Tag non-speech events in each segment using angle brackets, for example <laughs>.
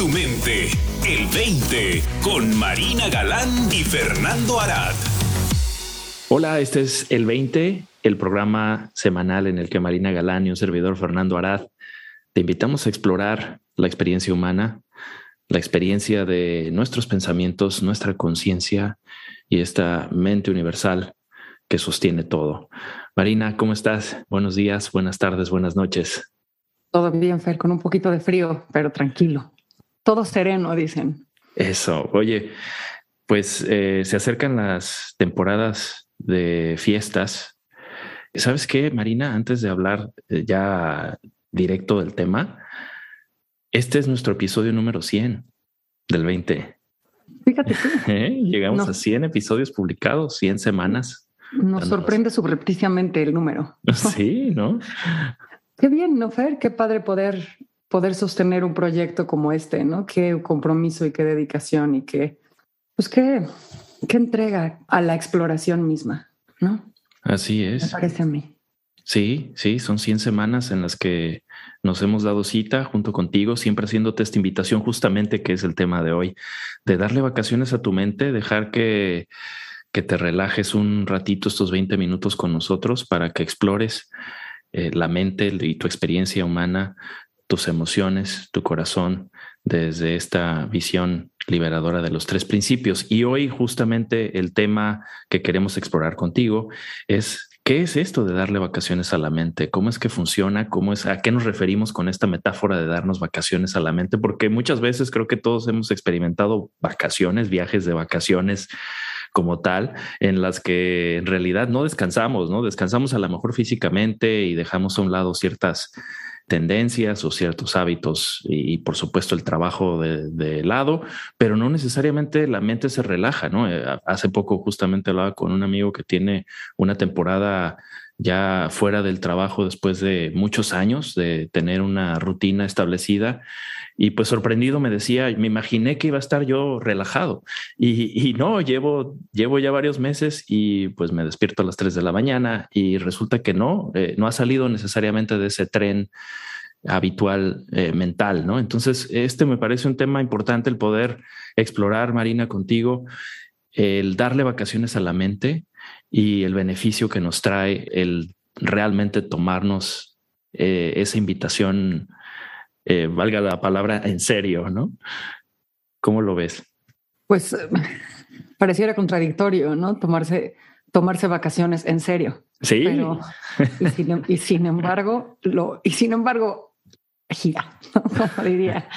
tu mente. El 20 con Marina Galán y Fernando Arad. Hola, este es El 20, el programa semanal en el que Marina Galán y un servidor Fernando Arad te invitamos a explorar la experiencia humana, la experiencia de nuestros pensamientos, nuestra conciencia y esta mente universal que sostiene todo. Marina, ¿cómo estás? Buenos días, buenas tardes, buenas noches. Todo bien, Fer, con un poquito de frío, pero tranquilo. Todo sereno, dicen. Eso. Oye, pues eh, se acercan las temporadas de fiestas. ¿Sabes qué, Marina? Antes de hablar eh, ya directo del tema, este es nuestro episodio número 100 del 20. Fíjate tú. <laughs> ¿Eh? Llegamos a 100 episodios publicados, 100 semanas. Nos sorprende subrepticiamente el número. <laughs> Sí, ¿no? Qué bien, ¿no, Fer? Qué padre poder, poder sostener un proyecto como este, ¿no? Qué compromiso y qué dedicación y qué, pues qué, qué entrega a la exploración misma, ¿no? Así es. Me parece a mí. Sí, sí, son 100 semanas en las que nos hemos dado cita junto contigo, siempre haciéndote esta invitación justamente que es el tema de hoy, de darle vacaciones a tu mente, dejar que, que te relajes un ratito estos 20 minutos con nosotros para que explores eh, la mente y tu experiencia humana, tus emociones, tu corazón, desde esta visión liberadora de los tres principios. Y hoy justamente el tema que queremos explorar contigo es ¿Qué es esto de darle vacaciones a la mente? ¿Cómo es que funciona? ¿Cómo es a qué nos referimos con esta metáfora de darnos vacaciones a la mente? Porque muchas veces creo que todos hemos experimentado vacaciones, viajes de vacaciones como tal, en las que en realidad no descansamos, ¿no? Descansamos a lo mejor físicamente y dejamos a un lado ciertas tendencias o ciertos hábitos y, por supuesto el trabajo de, lado, pero no necesariamente la mente se relaja, ¿no? Eh, hace poco justamente hablaba con un amigo que tiene una temporada ya fuera del trabajo después de muchos años de tener una rutina establecida y pues sorprendido me decía, me imaginé que iba a estar yo relajado y, no, llevo, llevo ya varios meses y pues me despierto a las 3 de la mañana y resulta que no, eh, no ha salido necesariamente de ese tren habitual eh, mental, ¿no? Entonces, este me parece un tema importante el poder explorar, Marina, contigo, el darle vacaciones a la mente y el beneficio que nos trae el realmente tomarnos eh, esa invitación eh, valga la palabra, en serio, ¿no? ¿Cómo lo ves? Pues <laughs> pareciera contradictorio, ¿no? Tomarse, tomarse vacaciones en serio. Sí. y, sin, embargo, lo, y sin embargo, gira, <laughs> como diría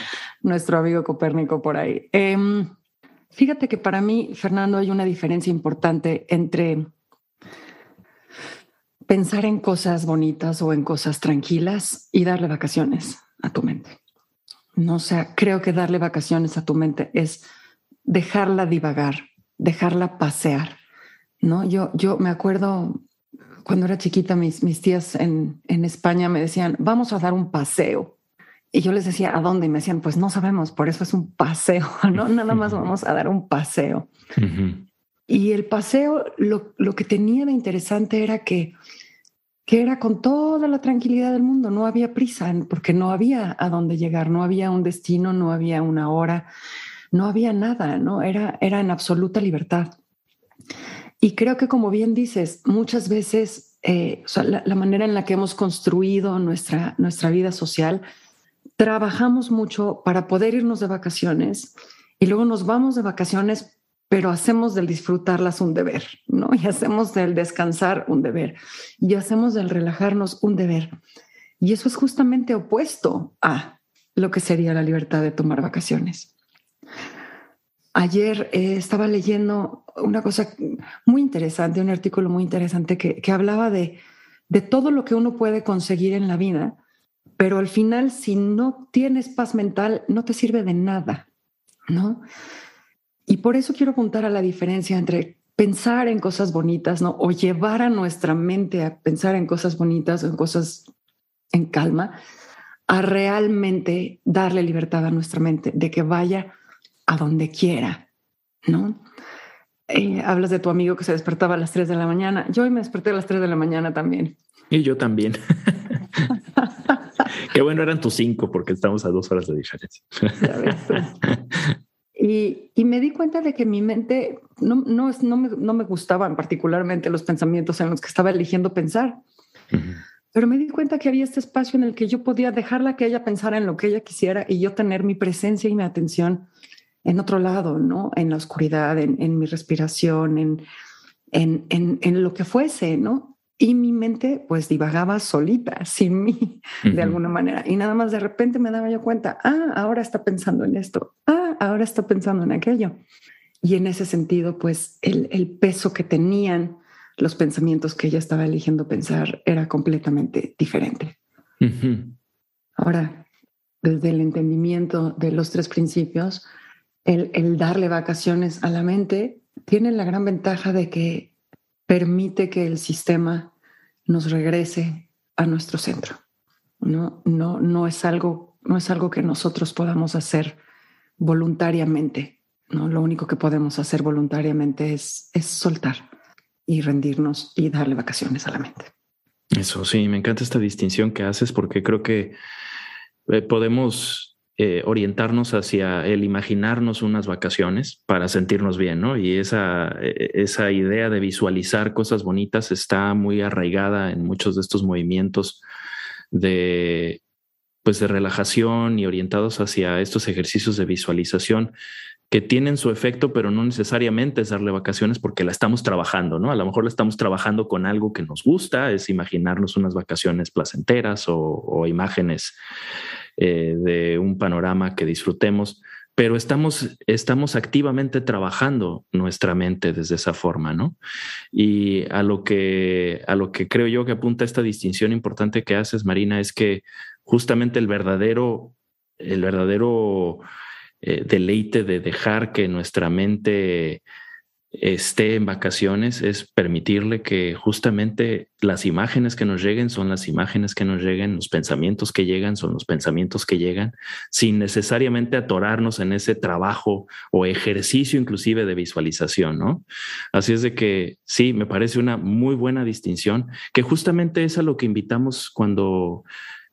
nuestro amigo Copérnico por ahí. Em, fíjate que para mí, Fernando, hay una diferencia importante entre pensar en cosas bonitas o en cosas tranquilas y darle vacaciones a tu mente. No o sea, creo que darle vacaciones a tu mente es dejarla divagar, dejarla pasear. No, yo, yo me acuerdo cuando era chiquita, mis, mis tías en, en España me decían, vamos a dar un paseo. Y yo les decía, ¿a dónde? Y me decían, pues no sabemos, por eso es un paseo, <laughs> ¿no? Nada más vamos a dar un paseo. Y el paseo, lo, lo, que tenía de interesante era que que era con toda la tranquilidad del mundo, no había prisa, porque no había a dónde llegar, no había un destino, no había una hora, no había nada, ¿no? Era, era en absoluta libertad. Y creo que como bien dices, muchas veces eh, la, manera en la que hemos construido nuestra, nuestra vida social, trabajamos mucho para poder irnos de vacaciones y luego nos vamos de vacaciones pero hacemos del disfrutarlas un deber, ¿no? Y hacemos del descansar un deber, y hacemos del relajarnos un deber. Y eso es justamente opuesto a lo que sería la libertad de tomar vacaciones. Ayer eh, estaba leyendo una cosa muy interesante, un artículo muy interesante que, que hablaba de, de todo lo que uno puede conseguir en la vida, pero al final si no tienes paz mental no te sirve de nada, ¿no? Y por eso quiero apuntar a la diferencia entre pensar en cosas bonitas, ¿no? O llevar a nuestra mente a pensar en cosas bonitas o en cosas en calma, a realmente darle libertad a nuestra mente de que vaya a donde quiera, ¿no? Eh, hablas de tu amigo que se despertaba a las 3 de la mañana. Yo hoy me desperté a las 3 de la mañana también. Y yo también. <laughs> Qué bueno eran tus cinco porque estamos a dos horas de diferencia. <laughs> Y, me di cuenta de que mi mente no, no, no, me, no me gustaban particularmente los pensamientos en los que estaba eligiendo pensar. Pero me di cuenta que había este espacio en el que yo podía dejarla que ella pensara en lo que ella quisiera y yo tener mi presencia y mi atención en otro lado, ¿no? En la oscuridad, en, en mi respiración, en, en, en, en, lo que fuese, ¿no? Y mi mente pues divagaba solita, <laughs> sin mí, de alguna manera. Y nada más de repente me daba yo cuenta, ah, ahora está pensando en esto, ah, ahora está pensando en aquello. Y en ese sentido, pues el, el peso que tenían los pensamientos que ella estaba eligiendo pensar era completamente diferente. Ahora, desde el entendimiento de los tres principios, el, el, darle vacaciones a la mente tiene la gran ventaja de que permite que el sistema nos regrese a nuestro centro. No, no, no, es, algo, no es algo que nosotros podamos hacer voluntariamente. ¿no? Lo único que podemos hacer voluntariamente es, es soltar y rendirnos y darle vacaciones a la mente. Eso sí, me encanta esta distinción que haces porque creo que eh, podemos eh, orientarnos hacia el imaginarnos unas vacaciones para sentirnos bien, ¿no? Y esa, e, esa idea de visualizar cosas bonitas está muy arraigada en muchos de estos movimientos de pues de relajación y orientados hacia estos ejercicios de visualización que tienen su efecto, pero no necesariamente es darle vacaciones porque la estamos trabajando, ¿no? A lo mejor la estamos trabajando con algo que nos gusta, es imaginarnos unas vacaciones placenteras o, imágenes eh, de un panorama que disfrutemos, pero estamos, estamos activamente trabajando nuestra mente desde esa forma, ¿no? Y a lo que, a lo que creo yo que apunta esta distinción importante que haces, Marina, es que justamente el verdadero, el verdadero eh, deleite de dejar que nuestra mente esté en vacaciones es permitirle que justamente las imágenes que nos lleguen son las imágenes que nos lleguen, los pensamientos que llegan son los pensamientos que llegan, sin necesariamente atorarnos en ese trabajo o ejercicio inclusive de visualización, ¿no? Así es de que sí, me parece una muy buena distinción, que justamente es a lo que invitamos cuando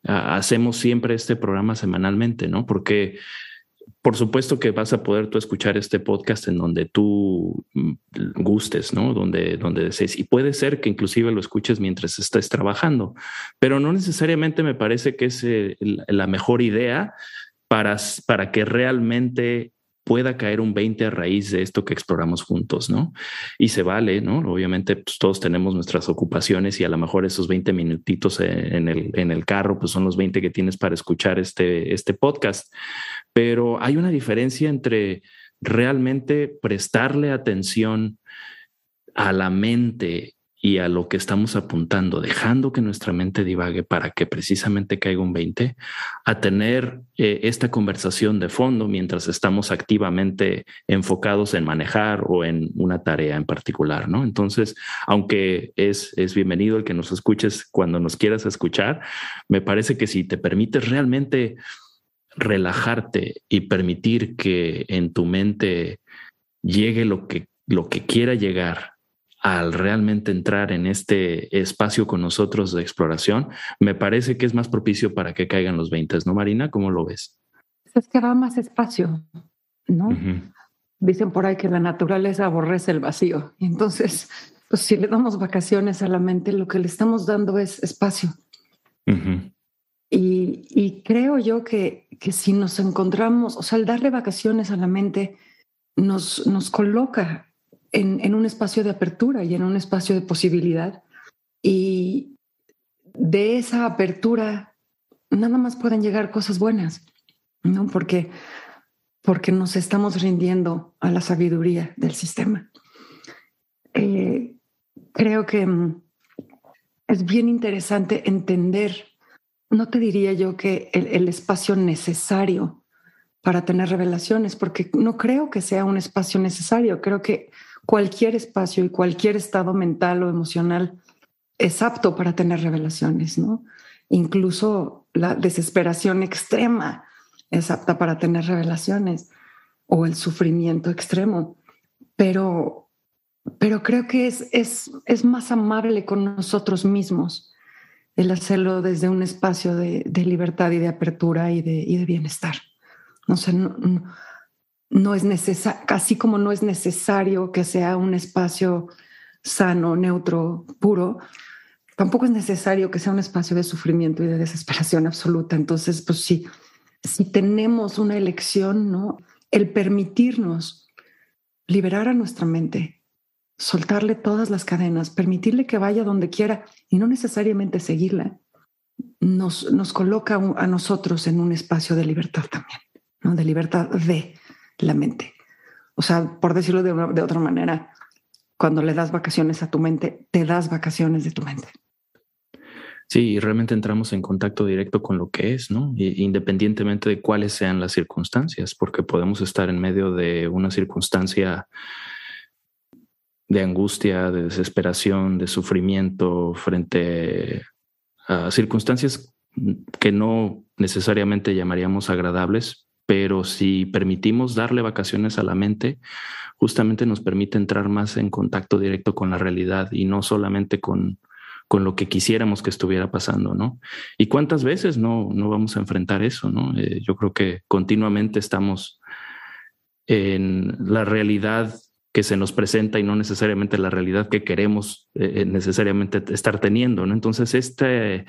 ah, hacemos siempre este programa semanalmente, ¿no? Porque por supuesto que vas a poder tú escuchar este podcast en donde tú mm, gustes, ¿no? Donde, donde desees. Y puede ser que inclusive lo escuches mientras estés trabajando, pero no necesariamente me parece que es eh, la mejor idea para, para que realmente pueda caer un 20 a raíz de esto que exploramos juntos, ¿no? Y se vale, ¿no? Obviamente pues, todos tenemos nuestras ocupaciones y a lo mejor esos 20 minutitos en el, en el carro, pues son los 20 que tienes para escuchar este, este podcast pero hay una diferencia entre realmente prestarle atención a la mente y a lo que estamos apuntando, dejando que nuestra mente divague para que precisamente caiga un 20, a tener eh, esta conversación de fondo mientras estamos activamente enfocados en manejar o en una tarea en particular, ¿no? Entonces, aunque es, es bienvenido el que nos escuches cuando nos quieras escuchar, me parece que si te permites realmente relajarte y permitir que en tu mente llegue lo que, lo que quiera llegar al realmente entrar en este espacio con nosotros de exploración, me parece que es más propicio para que caigan los 20, ¿no, Marina? ¿Cómo lo ves? Es que va más espacio, ¿no? Dicen por ahí que la naturaleza aborrece el vacío. Y entonces, pues si le damos vacaciones a la mente, lo que le estamos dando es espacio. Y, creo yo que, que, si nos encontramos, o sea, el darle vacaciones a la mente nos, nos coloca en, en, un espacio de apertura y en un espacio de posibilidad. Y de esa apertura nada más pueden llegar cosas buenas, ¿no? Porque, porque nos estamos rindiendo a la sabiduría del sistema. Eh, creo que mm, es bien interesante entender no te diría yo que el, espacio necesario para tener revelaciones, porque no creo que sea un espacio necesario. Creo que cualquier espacio y cualquier estado mental o emocional es apto para tener revelaciones, ¿no? Incluso la desesperación extrema es apta para tener revelaciones o el sufrimiento extremo. Pero, pero creo que es, es, es más amable con nosotros mismos el hacerlo desde un espacio de, libertad y de apertura y de, de bienestar. No sé, es necesario, así como no es necesario que sea un espacio sano, neutro, puro, tampoco es necesario que sea un espacio de sufrimiento y de desesperación absoluta. Entonces, pues si tenemos una elección, ¿no? El permitirnos liberar a nuestra mente, soltarle todas las cadenas, permitirle que vaya donde quiera y no necesariamente seguirla, nos, nos coloca a nosotros en un espacio de libertad también, ¿no? De libertad de la mente. O sea, por decirlo de, otra manera, cuando le das vacaciones a tu mente, te das vacaciones de tu mente. Sí, realmente entramos en contacto directo con lo que es, ¿no? Independientemente de cuáles sean las circunstancias, porque podemos estar en medio de una circunstancia de angustia, de desesperación, de sufrimiento frente a circunstancias que no necesariamente llamaríamos agradables, pero si permitimos darle vacaciones a la mente, justamente nos permite entrar más en contacto directo con la realidad y no solamente con con lo que quisiéramos que estuviera pasando, ¿no? Y cuántas veces no, no vamos a enfrentar eso, ¿no? Eh, yo creo que continuamente estamos en la realidad que se nos presenta y no necesariamente la realidad que queremos eh, necesariamente estar teniendo, ¿no? Entonces, este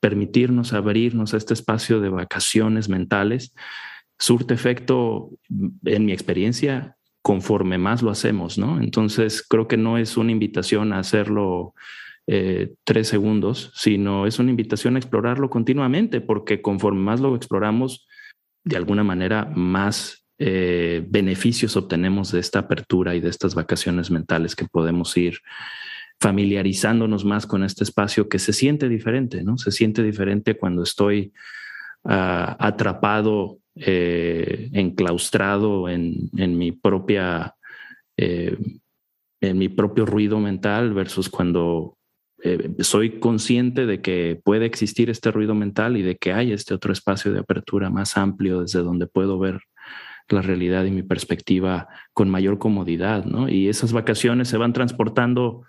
permitirnos abrirnos a este espacio de vacaciones mentales surte efecto, en mi experiencia, conforme más lo hacemos, ¿no? Entonces, creo que no es una invitación a hacerlo eh, tres segundos, sino es una invitación a explorarlo continuamente, porque conforme más lo exploramos, de alguna manera más eh, beneficios obtenemos de esta apertura y de estas vacaciones mentales que podemos ir familiarizándonos más con este espacio que se siente diferente, ¿no? Se siente diferente cuando estoy ah, atrapado, eh, enclaustrado en, en, mi propia, en mi propio ruido mental versus cuando eh, soy consciente de que puede existir este ruido mental y de que hay este otro espacio de apertura más amplio desde donde puedo ver la realidad y mi perspectiva con mayor comodidad, ¿no? Y esas vacaciones se van transportando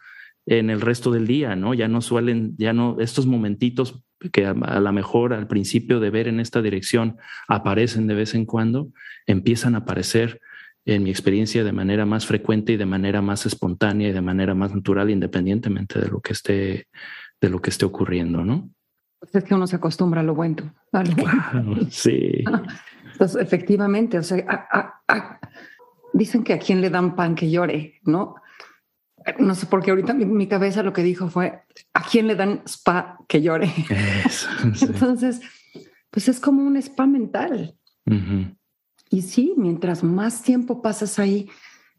en el resto del día, ¿no? Ya no suelen, ya no, estos momentitos que a, a lo mejor al principio de ver en esta dirección aparecen de vez en cuando, empiezan a aparecer en mi experiencia de manera más frecuente y de manera más espontánea y de manera más natural, independientemente de lo que esté, de lo que esté ocurriendo, ¿no? Pues es que uno se acostumbra a lo bueno. sí. <laughs> Entonces, efectivamente, o sea, dicen que a quien le dan pan que llore, ¿no? No sé por qué ahorita mi, cabeza lo que dijo fue a quién le dan spa que llore. <laughs> Entonces, pues es como un spa mental. Y sí, mientras más tiempo pasas ahí,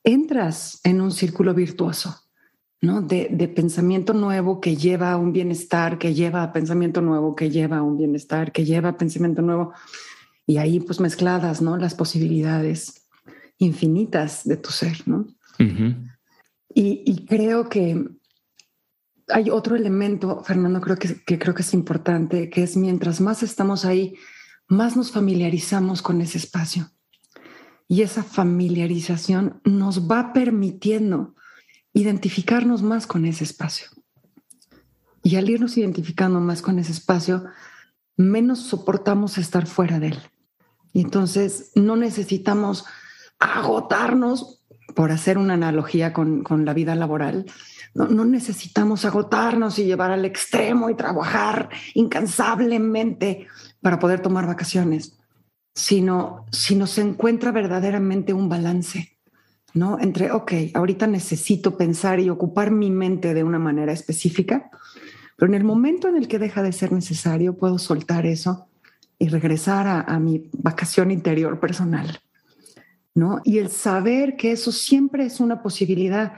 entras en un círculo virtuoso, ¿no? De, pensamiento nuevo que lleva a un bienestar, que lleva a pensamiento nuevo, que lleva a un bienestar, que lleva a pensamiento nuevo. Y ahí pues mezcladas, ¿no? Las posibilidades infinitas de tu ser, ¿no? Y, creo que hay otro elemento, Fernando, creo que, que creo que es importante, que es mientras más estamos ahí, más nos familiarizamos con ese espacio. Y esa familiarización nos va permitiendo identificarnos más con ese espacio. Y al irnos identificando más con ese espacio, menos soportamos estar fuera de él. Y entonces no necesitamos agotarnos, por hacer una analogía con, la vida laboral, no, no, necesitamos agotarnos y llevar al extremo y trabajar incansablemente para poder tomar vacaciones sino, no se encuentra verdaderamente un balance, ¿no? Entre, ok, ahorita necesito pensar y ocupar mi mente de una manera específica, pero en el momento en el que deja de ser necesario, puedo soltar eso y regresar a, a mi vacación interior personal, ¿no? Y el saber que eso siempre es una posibilidad,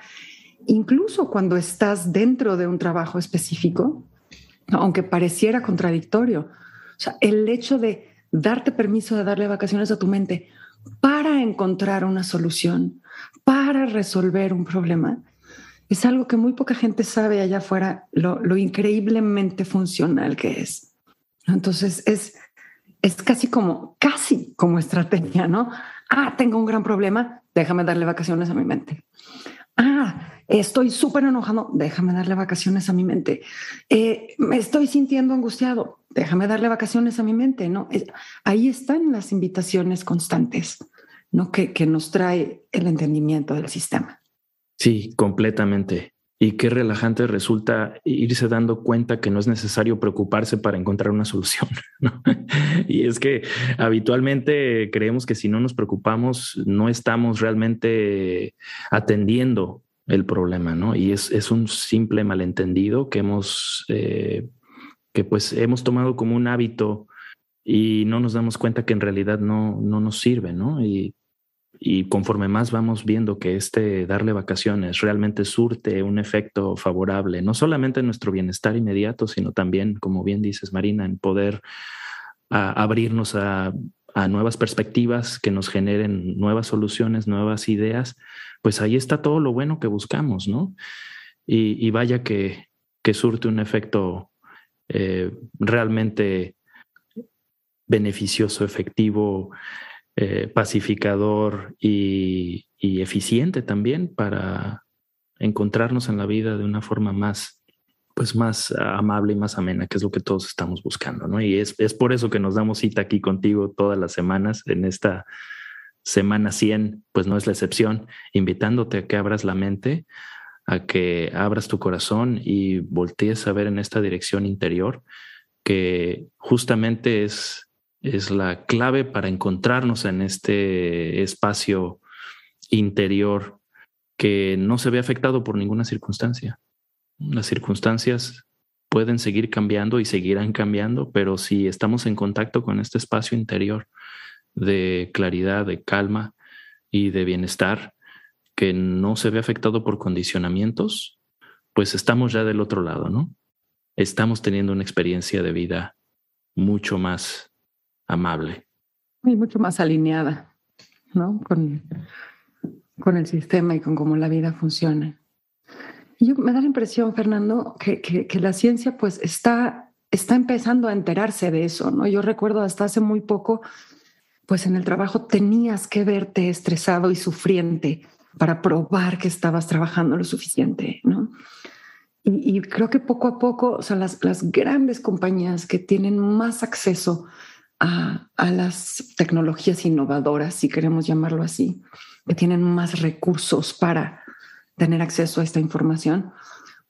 incluso cuando estás dentro de un trabajo específico, aunque pareciera contradictorio. El hecho de darte permiso de darle vacaciones a tu mente para encontrar una solución, para resolver un problema, es algo que muy poca gente sabe allá afuera lo, increíblemente funcional que es. Entonces es, es casi como, casi como estrategia, ¿no? Ah, tengo un gran problema, déjame darle vacaciones a mi mente. Ah, estoy súper enojado, déjame darle vacaciones a mi mente. Eh, me estoy sintiendo angustiado, déjame darle vacaciones a mi mente, ¿no? ahí están las invitaciones constantes, ¿no? Que, que nos trae el entendimiento del sistema. Sí, completamente. Y qué relajante resulta irse dando cuenta que no es necesario preocuparse para encontrar una <laughs> solución. y es que habitualmente creemos que si no nos preocupamos, no estamos realmente atendiendo el problema, ¿no? Y es, es un simple malentendido que hemos, eh, que pues hemos tomado como un hábito y no nos damos cuenta que en realidad no, no nos sirve, ¿no? Y, y conforme más vamos viendo que este darle vacaciones realmente surte un efecto favorable, no solamente en nuestro bienestar inmediato, sino también, como bien dices, Marina, en poder abrirnos a, a nuevas perspectivas que nos generen nuevas soluciones, nuevas ideas, pues ahí está todo lo bueno que buscamos, ¿no? Y, vaya que, que, surte un efecto eh, realmente beneficioso, efectivo, eh, pacificador y, eficiente también para encontrarnos en la vida de una forma más, pues más amable y más amena, que es lo que todos estamos buscando, ¿no? Y es, es por eso que nos damos cita aquí contigo todas las semanas en esta semana 100, pues no es la excepción, invitándote a que abras la mente, a que abras tu corazón y voltees a ver en esta dirección interior, que justamente es, es la clave para encontrarnos en este espacio interior que no se ve afectado por ninguna circunstancia. Las circunstancias pueden seguir cambiando y seguirán cambiando, pero si estamos en contacto con este espacio interior, de claridad, de calma y de bienestar que no se ve afectado por condicionamientos, pues estamos ya del otro lado, ¿no? Estamos teniendo una experiencia de vida mucho más amable. Y mucho más alineada, ¿no? Con, con el sistema y con cómo la vida funciona. Y yo, me da la impresión, Fernando, que, que, la ciencia pues está, está empezando a enterarse de eso, ¿no? Yo recuerdo hasta hace muy poco pues en el trabajo tenías que verte estresado y sufriente para probar que estabas trabajando lo suficiente, ¿no? Y, creo que poco a poco, o sea, las, las grandes compañías que tienen más acceso a, las tecnologías innovadoras, si queremos llamarlo así, que tienen más recursos para tener acceso a esta información,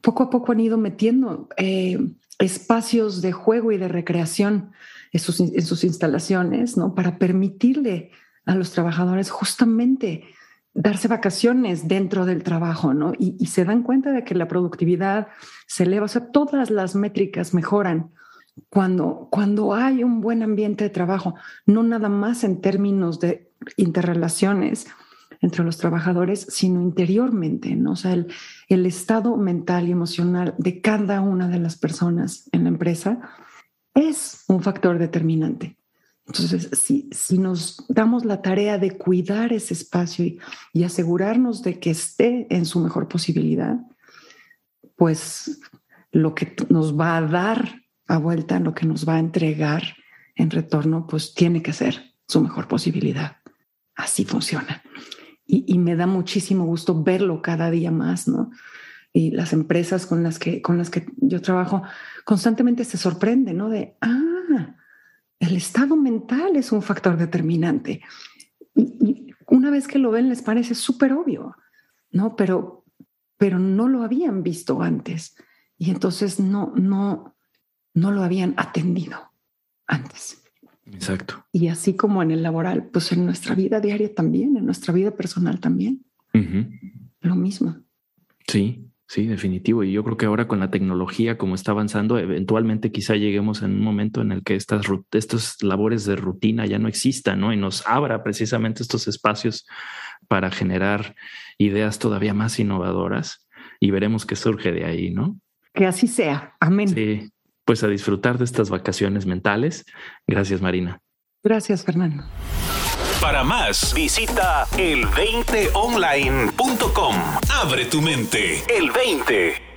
poco a poco han ido metiendo eh, espacios de juego y de recreación en sus, instalaciones, ¿no? Para permitirle a los trabajadores justamente darse vacaciones dentro del trabajo, ¿no? Y, se dan cuenta de que la productividad se eleva, o sea, todas las métricas mejoran cuando, cuando hay un buen ambiente de trabajo, no nada más en términos de interrelaciones entre los trabajadores, sino interiormente, ¿no? O sea, el, el estado mental y emocional de cada una de las personas en la empresa es un factor determinante. Entonces, si, si nos damos la tarea de cuidar ese espacio y, asegurarnos de que esté en su mejor posibilidad, pues lo que nos va a dar a vuelta, lo que nos va a entregar en retorno, pues tiene que ser su mejor posibilidad. Así funciona. Y, me da muchísimo gusto verlo cada día más, ¿no? Y las empresas con las que, con las que yo trabajo, constantemente se sorprende, ¿no? De, ah, el estado mental es un factor determinante. Y, una vez que lo ven les parece súper obvio, ¿no? Pero, pero no lo habían visto antes y entonces no, no, no lo habían atendido antes. Exacto. Y así como en el laboral, pues en nuestra vida diaria también, en nuestra vida personal también. Lo mismo. Sí, Sí, definitivo. Y yo creo que ahora con la tecnología, como está avanzando, eventualmente quizá lleguemos en un momento en el que estas, estas labores de rutina ya no existan, ¿no? Y nos abra precisamente estos espacios para generar ideas todavía más innovadoras y veremos qué surge de ahí, ¿no? Que así sea. Amén. Sí, pues a disfrutar de estas vacaciones mentales. Gracias, Marina. Gracias, Fernando. Para más, visita el20online.com. Abre tu mente. El 20.